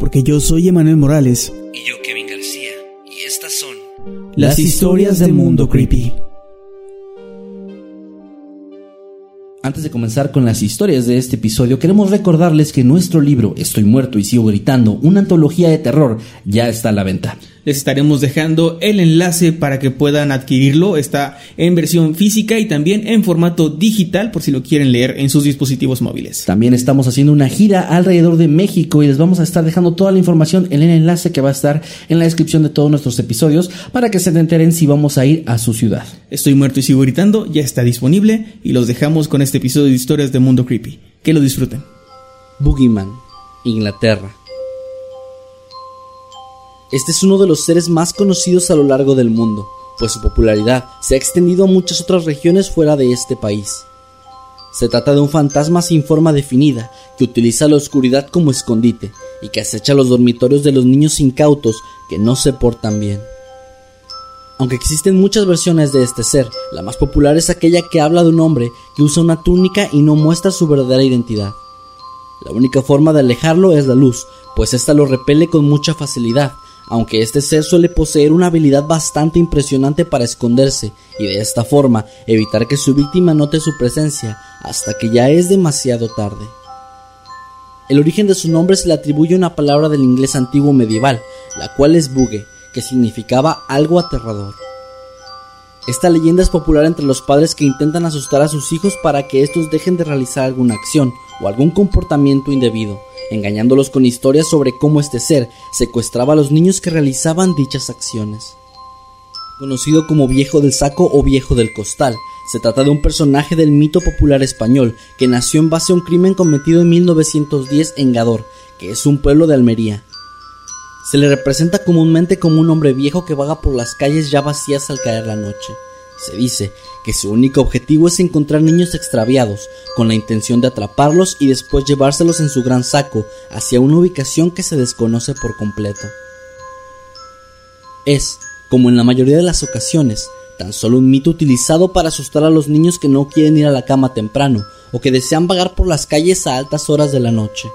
porque yo soy Emanuel Morales. Y yo, Kevin García. Y estas son... Las historias del mundo creepy. Antes de comenzar con las historias de este episodio, queremos recordarles que nuestro libro Estoy muerto y sigo gritando, una antología de terror, ya está a la venta. Les estaremos dejando el enlace para que puedan adquirirlo. Está en versión física y también en formato digital por si lo quieren leer en sus dispositivos móviles. También estamos haciendo una gira alrededor de México y les vamos a estar dejando toda la información en el enlace que va a estar en la descripción de todos nuestros episodios para que se enteren si vamos a ir a su ciudad. Estoy muerto y sigo gritando, ya está disponible y los dejamos con este episodio de historias de Mundo Creepy. Que lo disfruten. Boogeyman, Inglaterra. Este es uno de los seres más conocidos a lo largo del mundo, pues su popularidad se ha extendido a muchas otras regiones fuera de este país. Se trata de un fantasma sin forma definida, que utiliza la oscuridad como escondite y que acecha los dormitorios de los niños incautos que no se portan bien. Aunque existen muchas versiones de este ser, la más popular es aquella que habla de un hombre que usa una túnica y no muestra su verdadera identidad. La única forma de alejarlo es la luz, pues ésta lo repele con mucha facilidad, aunque este ser suele poseer una habilidad bastante impresionante para esconderse y de esta forma evitar que su víctima note su presencia hasta que ya es demasiado tarde. El origen de su nombre se le atribuye una palabra del inglés antiguo medieval, la cual es bugue, que significaba algo aterrador. Esta leyenda es popular entre los padres que intentan asustar a sus hijos para que estos dejen de realizar alguna acción o algún comportamiento indebido, engañándolos con historias sobre cómo este ser secuestraba a los niños que realizaban dichas acciones. Conocido como Viejo del Saco o Viejo del Costal, se trata de un personaje del mito popular español que nació en base a un crimen cometido en 1910 en Gador, que es un pueblo de Almería. Se le representa comúnmente como un hombre viejo que vaga por las calles ya vacías al caer la noche. Se dice que su único objetivo es encontrar niños extraviados, con la intención de atraparlos y después llevárselos en su gran saco hacia una ubicación que se desconoce por completo. Es, como en la mayoría de las ocasiones, tan solo un mito utilizado para asustar a los niños que no quieren ir a la cama temprano o que desean vagar por las calles a altas horas de la noche.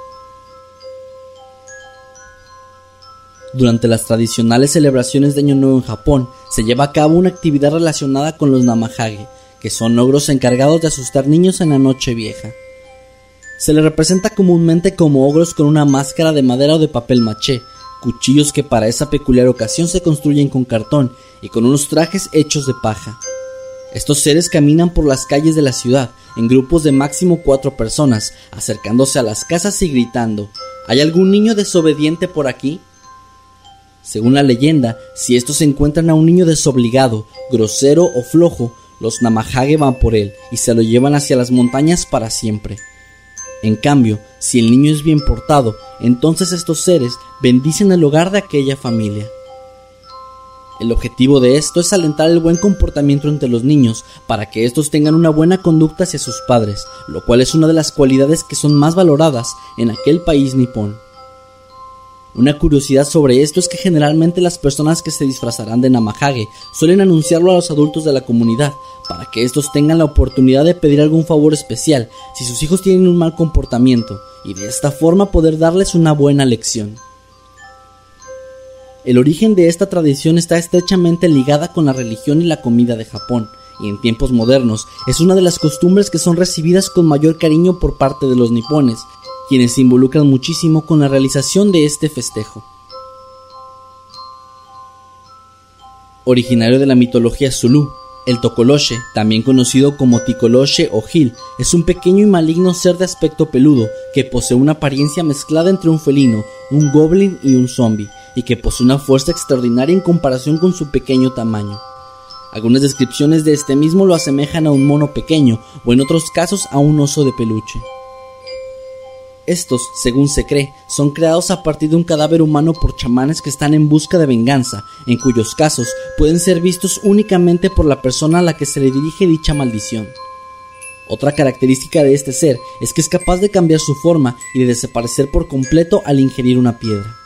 Durante las tradicionales celebraciones de Año Nuevo en Japón, se lleva a cabo una actividad relacionada con los Namahage, que son ogros encargados de asustar niños en la noche vieja. Se les representa comúnmente como ogros con una máscara de madera o de papel maché, cuchillos que para esa peculiar ocasión se construyen con cartón y con unos trajes hechos de paja. Estos seres caminan por las calles de la ciudad en grupos de máximo cuatro personas, acercándose a las casas y gritando ¿Hay algún niño desobediente por aquí? Según la leyenda, si estos encuentran a un niño desobligado, grosero o flojo, los Namahage van por él y se lo llevan hacia las montañas para siempre. En cambio, si el niño es bien portado, entonces estos seres bendicen el hogar de aquella familia. El objetivo de esto es alentar el buen comportamiento entre los niños para que estos tengan una buena conducta hacia sus padres, lo cual es una de las cualidades que son más valoradas en aquel país nipón. Una curiosidad sobre esto es que generalmente las personas que se disfrazarán de Namahage suelen anunciarlo a los adultos de la comunidad para que estos tengan la oportunidad de pedir algún favor especial si sus hijos tienen un mal comportamiento y de esta forma poder darles una buena lección. El origen de esta tradición está estrechamente ligada con la religión y la comida de Japón, y en tiempos modernos es una de las costumbres que son recibidas con mayor cariño por parte de los nipones, quienes se involucran muchísimo con la realización de este festejo. Originario de la mitología Zulu, el Tokoloche, también conocido como Ticoloche o Gil, es un pequeño y maligno ser de aspecto peludo que posee una apariencia mezclada entre un felino, un goblin y un zombie, y que posee una fuerza extraordinaria en comparación con su pequeño tamaño. Algunas descripciones de este mismo lo asemejan a un mono pequeño o en otros casos a un oso de peluche. Estos, según se cree, son creados a partir de un cadáver humano por chamanes que están en busca de venganza, en cuyos casos pueden ser vistos únicamente por la persona a la que se le dirige dicha maldición. Otra característica de este ser es que es capaz de cambiar su forma y de desaparecer por completo al ingerir una piedra.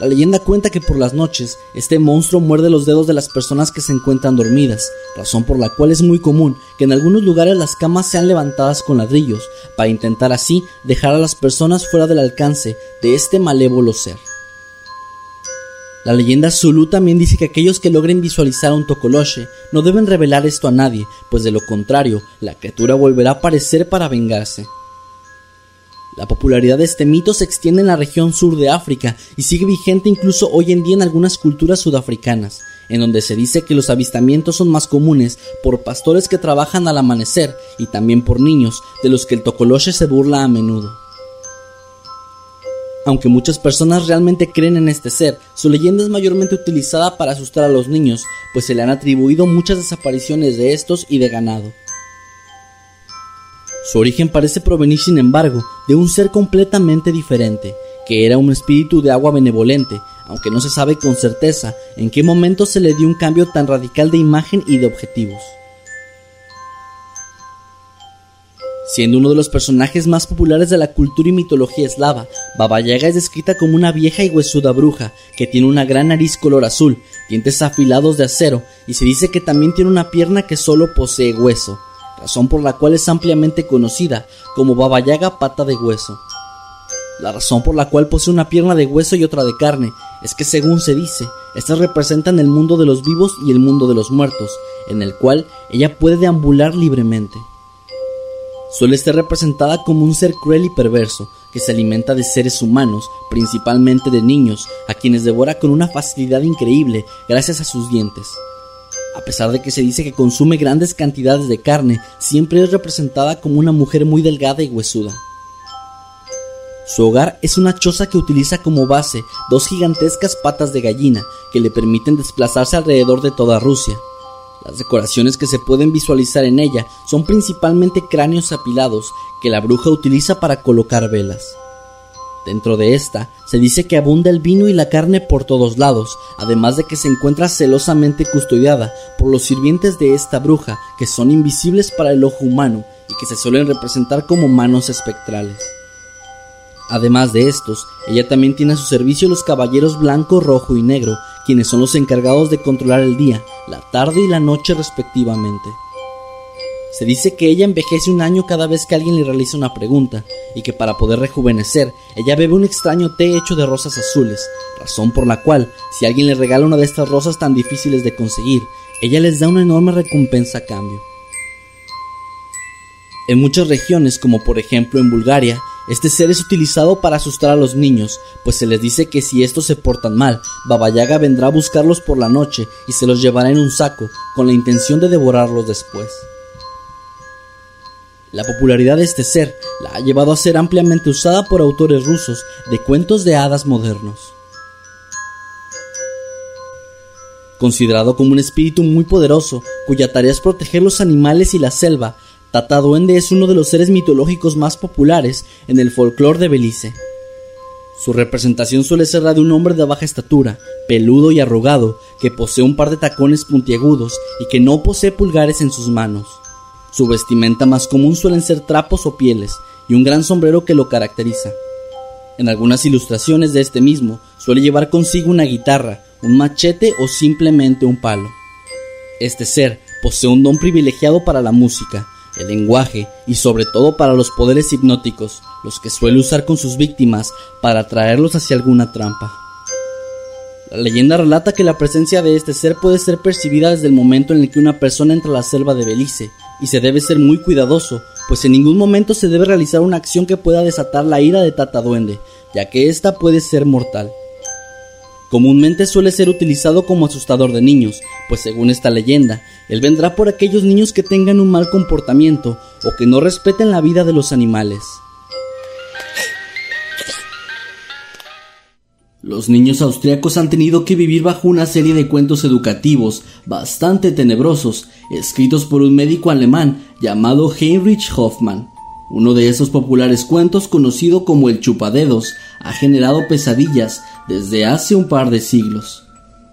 La leyenda cuenta que por las noches este monstruo muerde los dedos de las personas que se encuentran dormidas, razón por la cual es muy común que en algunos lugares las camas sean levantadas con ladrillos, para intentar así dejar a las personas fuera del alcance de este malévolo ser. La leyenda Zulu también dice que aquellos que logren visualizar a un Tokoloche no deben revelar esto a nadie, pues de lo contrario, la criatura volverá a aparecer para vengarse. La popularidad de este mito se extiende en la región sur de África y sigue vigente incluso hoy en día en algunas culturas sudafricanas, en donde se dice que los avistamientos son más comunes por pastores que trabajan al amanecer y también por niños, de los que el tocoloche se burla a menudo. Aunque muchas personas realmente creen en este ser, su leyenda es mayormente utilizada para asustar a los niños, pues se le han atribuido muchas desapariciones de estos y de ganado. Su origen parece provenir, sin embargo, de un ser completamente diferente, que era un espíritu de agua benevolente, aunque no se sabe con certeza en qué momento se le dio un cambio tan radical de imagen y de objetivos. Siendo uno de los personajes más populares de la cultura y mitología eslava, Baba Yaga es descrita como una vieja y huesuda bruja que tiene una gran nariz color azul, dientes afilados de acero y se dice que también tiene una pierna que solo posee hueso razón por la cual es ampliamente conocida como Baba Yaga pata de hueso. La razón por la cual posee una pierna de hueso y otra de carne es que según se dice, estas representan el mundo de los vivos y el mundo de los muertos, en el cual ella puede deambular libremente. Suele ser representada como un ser cruel y perverso, que se alimenta de seres humanos, principalmente de niños, a quienes devora con una facilidad increíble gracias a sus dientes. A pesar de que se dice que consume grandes cantidades de carne, siempre es representada como una mujer muy delgada y huesuda. Su hogar es una choza que utiliza como base dos gigantescas patas de gallina que le permiten desplazarse alrededor de toda Rusia. Las decoraciones que se pueden visualizar en ella son principalmente cráneos apilados que la bruja utiliza para colocar velas. Dentro de esta se dice que abunda el vino y la carne por todos lados, además de que se encuentra celosamente custodiada por los sirvientes de esta bruja, que son invisibles para el ojo humano y que se suelen representar como manos espectrales. Además de estos, ella también tiene a su servicio los caballeros blanco, rojo y negro, quienes son los encargados de controlar el día, la tarde y la noche respectivamente. Se dice que ella envejece un año cada vez que alguien le realiza una pregunta, y que para poder rejuvenecer, ella bebe un extraño té hecho de rosas azules, razón por la cual, si alguien le regala una de estas rosas tan difíciles de conseguir, ella les da una enorme recompensa a cambio. En muchas regiones, como por ejemplo en Bulgaria, este ser es utilizado para asustar a los niños, pues se les dice que si estos se portan mal, Baba Yaga vendrá a buscarlos por la noche y se los llevará en un saco, con la intención de devorarlos después. La popularidad de este ser la ha llevado a ser ampliamente usada por autores rusos de cuentos de hadas modernos. Considerado como un espíritu muy poderoso, cuya tarea es proteger los animales y la selva, Tata Duende es uno de los seres mitológicos más populares en el folclore de Belice. Su representación suele ser la de un hombre de baja estatura, peludo y arrugado, que posee un par de tacones puntiagudos y que no posee pulgares en sus manos. Su vestimenta más común suelen ser trapos o pieles y un gran sombrero que lo caracteriza. En algunas ilustraciones de este mismo suele llevar consigo una guitarra, un machete o simplemente un palo. Este ser posee un don privilegiado para la música, el lenguaje y sobre todo para los poderes hipnóticos, los que suele usar con sus víctimas para atraerlos hacia alguna trampa. La leyenda relata que la presencia de este ser puede ser percibida desde el momento en el que una persona entra a la selva de Belice, y se debe ser muy cuidadoso, pues en ningún momento se debe realizar una acción que pueda desatar la ira de Tata Duende, ya que ésta puede ser mortal. Comúnmente suele ser utilizado como asustador de niños, pues según esta leyenda, él vendrá por aquellos niños que tengan un mal comportamiento o que no respeten la vida de los animales. Los niños austriacos han tenido que vivir bajo una serie de cuentos educativos bastante tenebrosos, escritos por un médico alemán llamado Heinrich Hoffmann. Uno de esos populares cuentos, conocido como el chupadedos, ha generado pesadillas desde hace un par de siglos.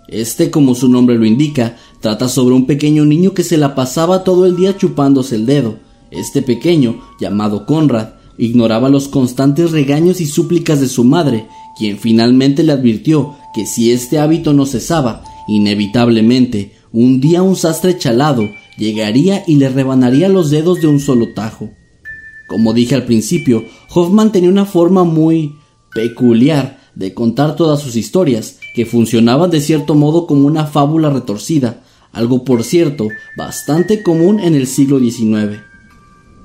Este, como su nombre lo indica, trata sobre un pequeño niño que se la pasaba todo el día chupándose el dedo. Este pequeño, llamado Conrad, ignoraba los constantes regaños y súplicas de su madre, quien finalmente le advirtió que si este hábito no cesaba, inevitablemente, un día un sastre chalado llegaría y le rebanaría los dedos de un solo tajo. Como dije al principio, Hoffman tenía una forma muy peculiar de contar todas sus historias, que funcionaban de cierto modo como una fábula retorcida, algo por cierto bastante común en el siglo XIX.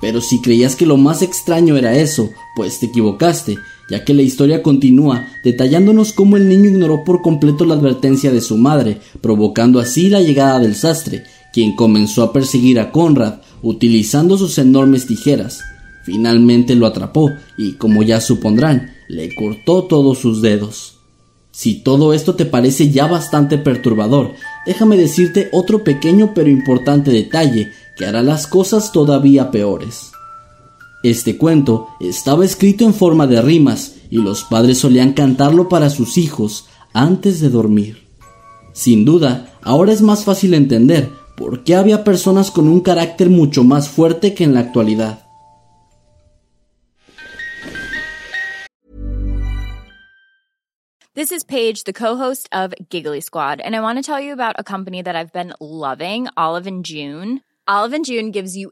Pero si creías que lo más extraño era eso, pues te equivocaste, ya que la historia continúa detallándonos cómo el niño ignoró por completo la advertencia de su madre, provocando así la llegada del sastre, quien comenzó a perseguir a Conrad utilizando sus enormes tijeras. Finalmente lo atrapó y, como ya supondrán, le cortó todos sus dedos. Si todo esto te parece ya bastante perturbador, déjame decirte otro pequeño pero importante detalle que hará las cosas todavía peores. Este cuento estaba escrito en forma de rimas y los padres solían cantarlo para sus hijos antes de dormir. Sin duda, ahora es más fácil entender por qué había personas con un carácter mucho más fuerte que en la actualidad. This is Paige, the co-host of Giggly Squad, and I want to tell you about a company that I've been loving, Olive and June. Olive and June gives you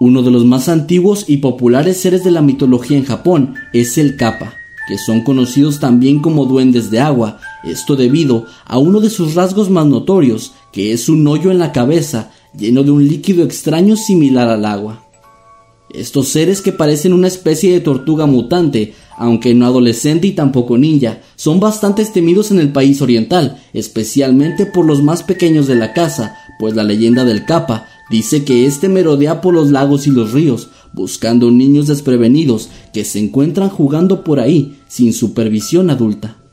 Uno de los más antiguos y populares seres de la mitología en Japón es el Kappa, que son conocidos también como duendes de agua, esto debido a uno de sus rasgos más notorios, que es un hoyo en la cabeza lleno de un líquido extraño similar al agua. Estos seres que parecen una especie de tortuga mutante, aunque no adolescente y tampoco ninja, son bastante temidos en el país oriental, especialmente por los más pequeños de la casa, pues la leyenda del Kappa dice que éste merodea por los lagos y los ríos, buscando niños desprevenidos que se encuentran jugando por ahí sin supervisión adulta.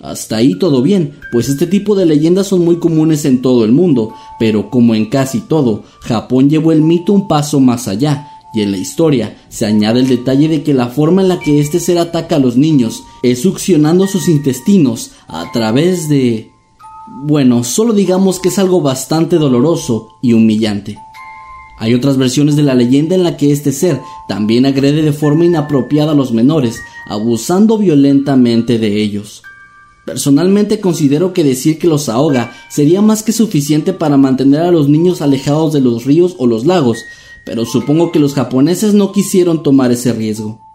Hasta ahí todo bien, pues este tipo de leyendas son muy comunes en todo el mundo, pero como en casi todo, Japón llevó el mito un paso más allá, y en la historia se añade el detalle de que la forma en la que este ser ataca a los niños es succionando sus intestinos a través de... Bueno, solo digamos que es algo bastante doloroso y humillante. Hay otras versiones de la leyenda en la que este ser también agrede de forma inapropiada a los menores, abusando violentamente de ellos. Personalmente considero que decir que los ahoga sería más que suficiente para mantener a los niños alejados de los ríos o los lagos, pero supongo que los japoneses no quisieron tomar ese riesgo.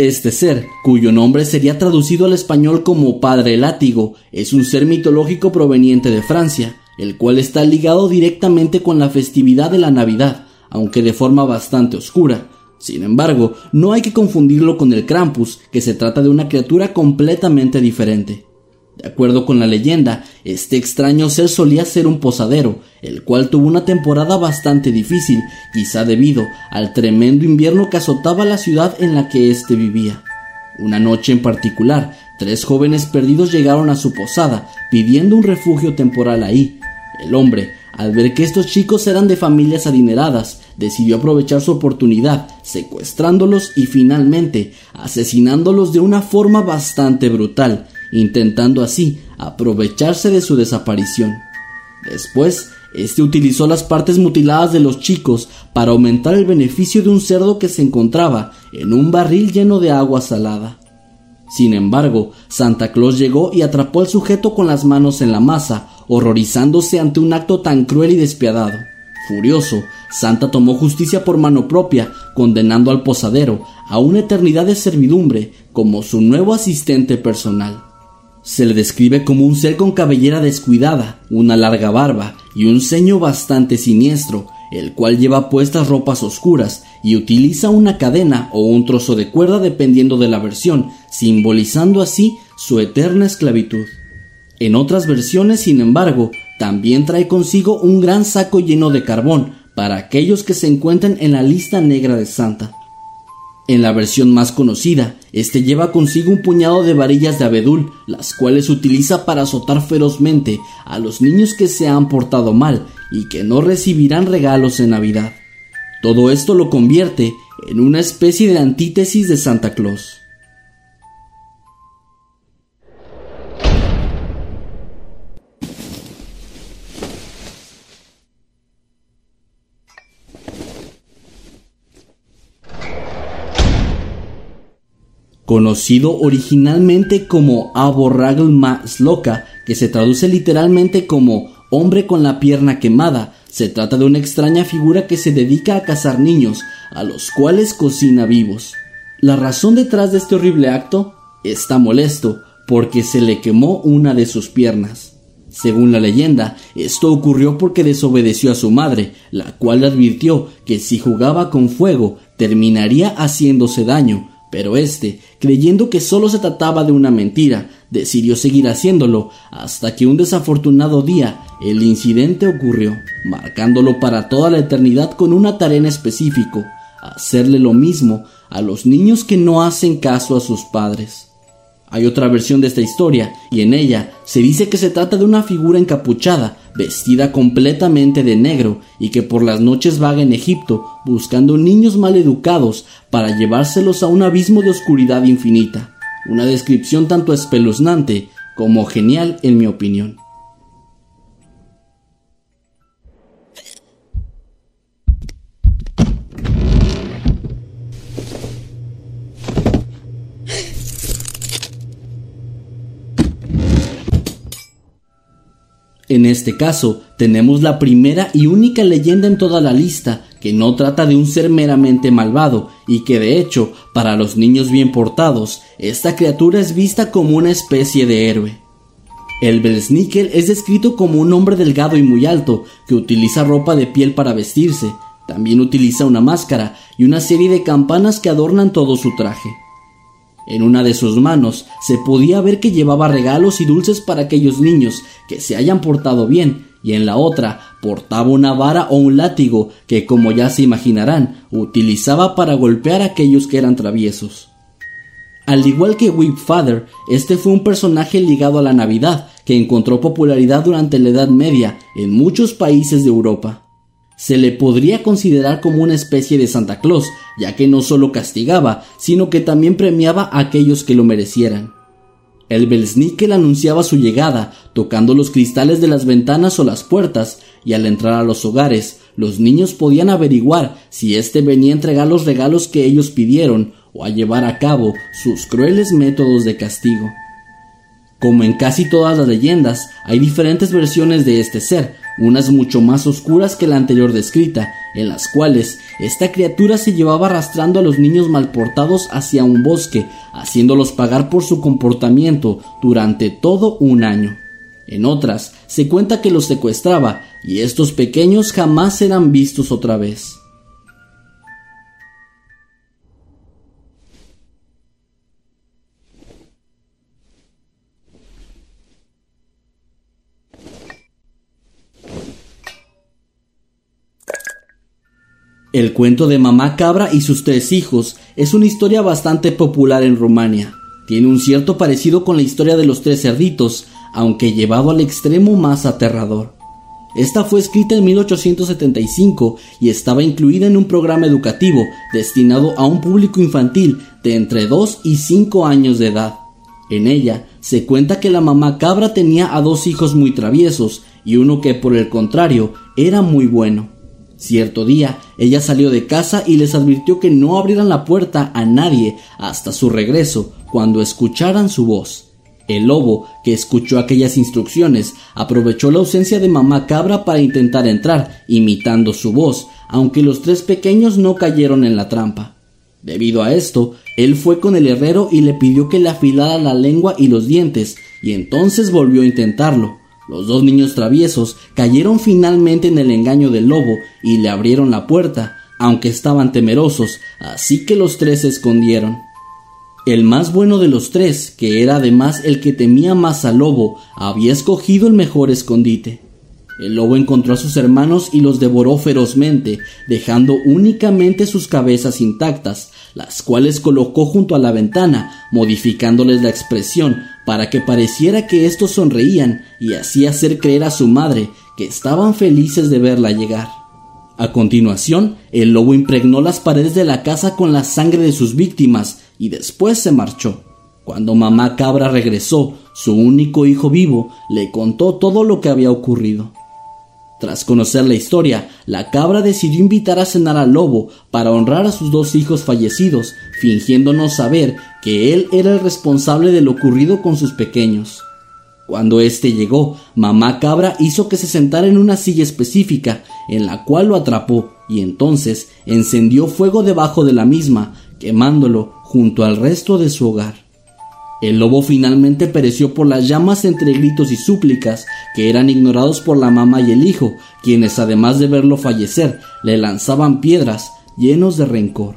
Este ser, cuyo nombre sería traducido al español como Padre Látigo, es un ser mitológico proveniente de Francia, el cual está ligado directamente con la festividad de la Navidad, aunque de forma bastante oscura. Sin embargo, no hay que confundirlo con el Krampus, que se trata de una criatura completamente diferente. De acuerdo con la leyenda, este extraño ser solía ser un posadero, el cual tuvo una temporada bastante difícil, quizá debido al tremendo invierno que azotaba la ciudad en la que éste vivía. Una noche en particular, tres jóvenes perdidos llegaron a su posada, pidiendo un refugio temporal ahí. El hombre, al ver que estos chicos eran de familias adineradas, decidió aprovechar su oportunidad, secuestrándolos y finalmente asesinándolos de una forma bastante brutal, intentando así aprovecharse de su desaparición. Después, este utilizó las partes mutiladas de los chicos para aumentar el beneficio de un cerdo que se encontraba en un barril lleno de agua salada. Sin embargo, Santa Claus llegó y atrapó al sujeto con las manos en la masa, horrorizándose ante un acto tan cruel y despiadado. Furioso, Santa tomó justicia por mano propia, condenando al posadero a una eternidad de servidumbre como su nuevo asistente personal. Se le describe como un ser con cabellera descuidada, una larga barba y un ceño bastante siniestro, el cual lleva puestas ropas oscuras y utiliza una cadena o un trozo de cuerda dependiendo de la versión, simbolizando así su eterna esclavitud. En otras versiones, sin embargo, también trae consigo un gran saco lleno de carbón para aquellos que se encuentran en la lista negra de Santa. En la versión más conocida, este lleva consigo un puñado de varillas de abedul, las cuales utiliza para azotar ferozmente a los niños que se han portado mal y que no recibirán regalos en Navidad. Todo esto lo convierte en una especie de antítesis de Santa Claus. Conocido originalmente como Aborragl Sloka, que se traduce literalmente como hombre con la pierna quemada. Se trata de una extraña figura que se dedica a cazar niños, a los cuales cocina vivos. La razón detrás de este horrible acto está molesto porque se le quemó una de sus piernas. Según la leyenda, esto ocurrió porque desobedeció a su madre, la cual le advirtió que si jugaba con fuego terminaría haciéndose daño, pero este, creyendo que solo se trataba de una mentira, decidió seguir haciéndolo hasta que un desafortunado día el incidente ocurrió, marcándolo para toda la eternidad con una tarea en específico, hacerle lo mismo a los niños que no hacen caso a sus padres. Hay otra versión de esta historia, y en ella se dice que se trata de una figura encapuchada, vestida completamente de negro, y que por las noches vaga en Egipto buscando niños mal educados para llevárselos a un abismo de oscuridad infinita. Una descripción tanto espeluznante como genial en mi opinión. En este caso, tenemos la primera y única leyenda en toda la lista que no trata de un ser meramente malvado y que de hecho, para los niños bien portados, esta criatura es vista como una especie de héroe. El Belsnickel es descrito como un hombre delgado y muy alto que utiliza ropa de piel para vestirse, también utiliza una máscara y una serie de campanas que adornan todo su traje. En una de sus manos se podía ver que llevaba regalos y dulces para aquellos niños que se hayan portado bien, y en la otra portaba una vara o un látigo que, como ya se imaginarán, utilizaba para golpear a aquellos que eran traviesos. Al igual que Whip Father, este fue un personaje ligado a la Navidad que encontró popularidad durante la Edad Media en muchos países de Europa se le podría considerar como una especie de Santa Claus, ya que no solo castigaba, sino que también premiaba a aquellos que lo merecieran. El Belsnickel anunciaba su llegada, tocando los cristales de las ventanas o las puertas, y al entrar a los hogares, los niños podían averiguar si éste venía a entregar los regalos que ellos pidieron o a llevar a cabo sus crueles métodos de castigo. Como en casi todas las leyendas, hay diferentes versiones de este ser, unas mucho más oscuras que la anterior descrita, en las cuales esta criatura se llevaba arrastrando a los niños malportados hacia un bosque, haciéndolos pagar por su comportamiento durante todo un año. En otras, se cuenta que los secuestraba y estos pequeños jamás serán vistos otra vez. El cuento de Mamá Cabra y sus tres hijos es una historia bastante popular en Rumania. Tiene un cierto parecido con la historia de los tres cerditos, aunque llevado al extremo más aterrador. Esta fue escrita en 1875 y estaba incluida en un programa educativo destinado a un público infantil de entre 2 y 5 años de edad. En ella se cuenta que la mamá cabra tenía a dos hijos muy traviesos y uno que por el contrario era muy bueno. Cierto día, ella salió de casa y les advirtió que no abrieran la puerta a nadie hasta su regreso cuando escucharan su voz. El lobo, que escuchó aquellas instrucciones, aprovechó la ausencia de mamá cabra para intentar entrar, imitando su voz, aunque los tres pequeños no cayeron en la trampa. Debido a esto, él fue con el herrero y le pidió que le afilara la lengua y los dientes, y entonces volvió a intentarlo. Los dos niños traviesos cayeron finalmente en el engaño del lobo y le abrieron la puerta, aunque estaban temerosos, así que los tres se escondieron. El más bueno de los tres, que era además el que temía más al lobo, había escogido el mejor escondite. El lobo encontró a sus hermanos y los devoró ferozmente, dejando únicamente sus cabezas intactas, las cuales colocó junto a la ventana, modificándoles la expresión para que pareciera que estos sonreían y así hacer creer a su madre que estaban felices de verla llegar. A continuación, el lobo impregnó las paredes de la casa con la sangre de sus víctimas y después se marchó. Cuando mamá cabra regresó, su único hijo vivo le contó todo lo que había ocurrido. Tras conocer la historia, la cabra decidió invitar a cenar al lobo para honrar a sus dos hijos fallecidos, fingiendo no saber que él era el responsable de lo ocurrido con sus pequeños. Cuando éste llegó, mamá cabra hizo que se sentara en una silla específica, en la cual lo atrapó, y entonces encendió fuego debajo de la misma, quemándolo junto al resto de su hogar. El lobo finalmente pereció por las llamas entre gritos y súplicas, que eran ignorados por la mamá y el hijo, quienes además de verlo fallecer, le lanzaban piedras llenos de rencor.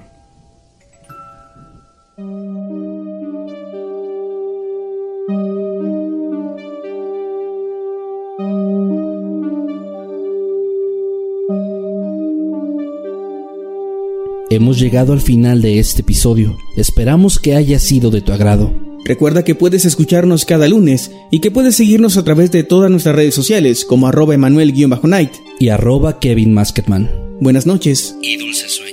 Hemos llegado al final de este episodio. Esperamos que haya sido de tu agrado. Recuerda que puedes escucharnos cada lunes y que puedes seguirnos a través de todas nuestras redes sociales como arroba emanuel-night y arroba Kevin Masketman. Buenas noches y dulces sueños.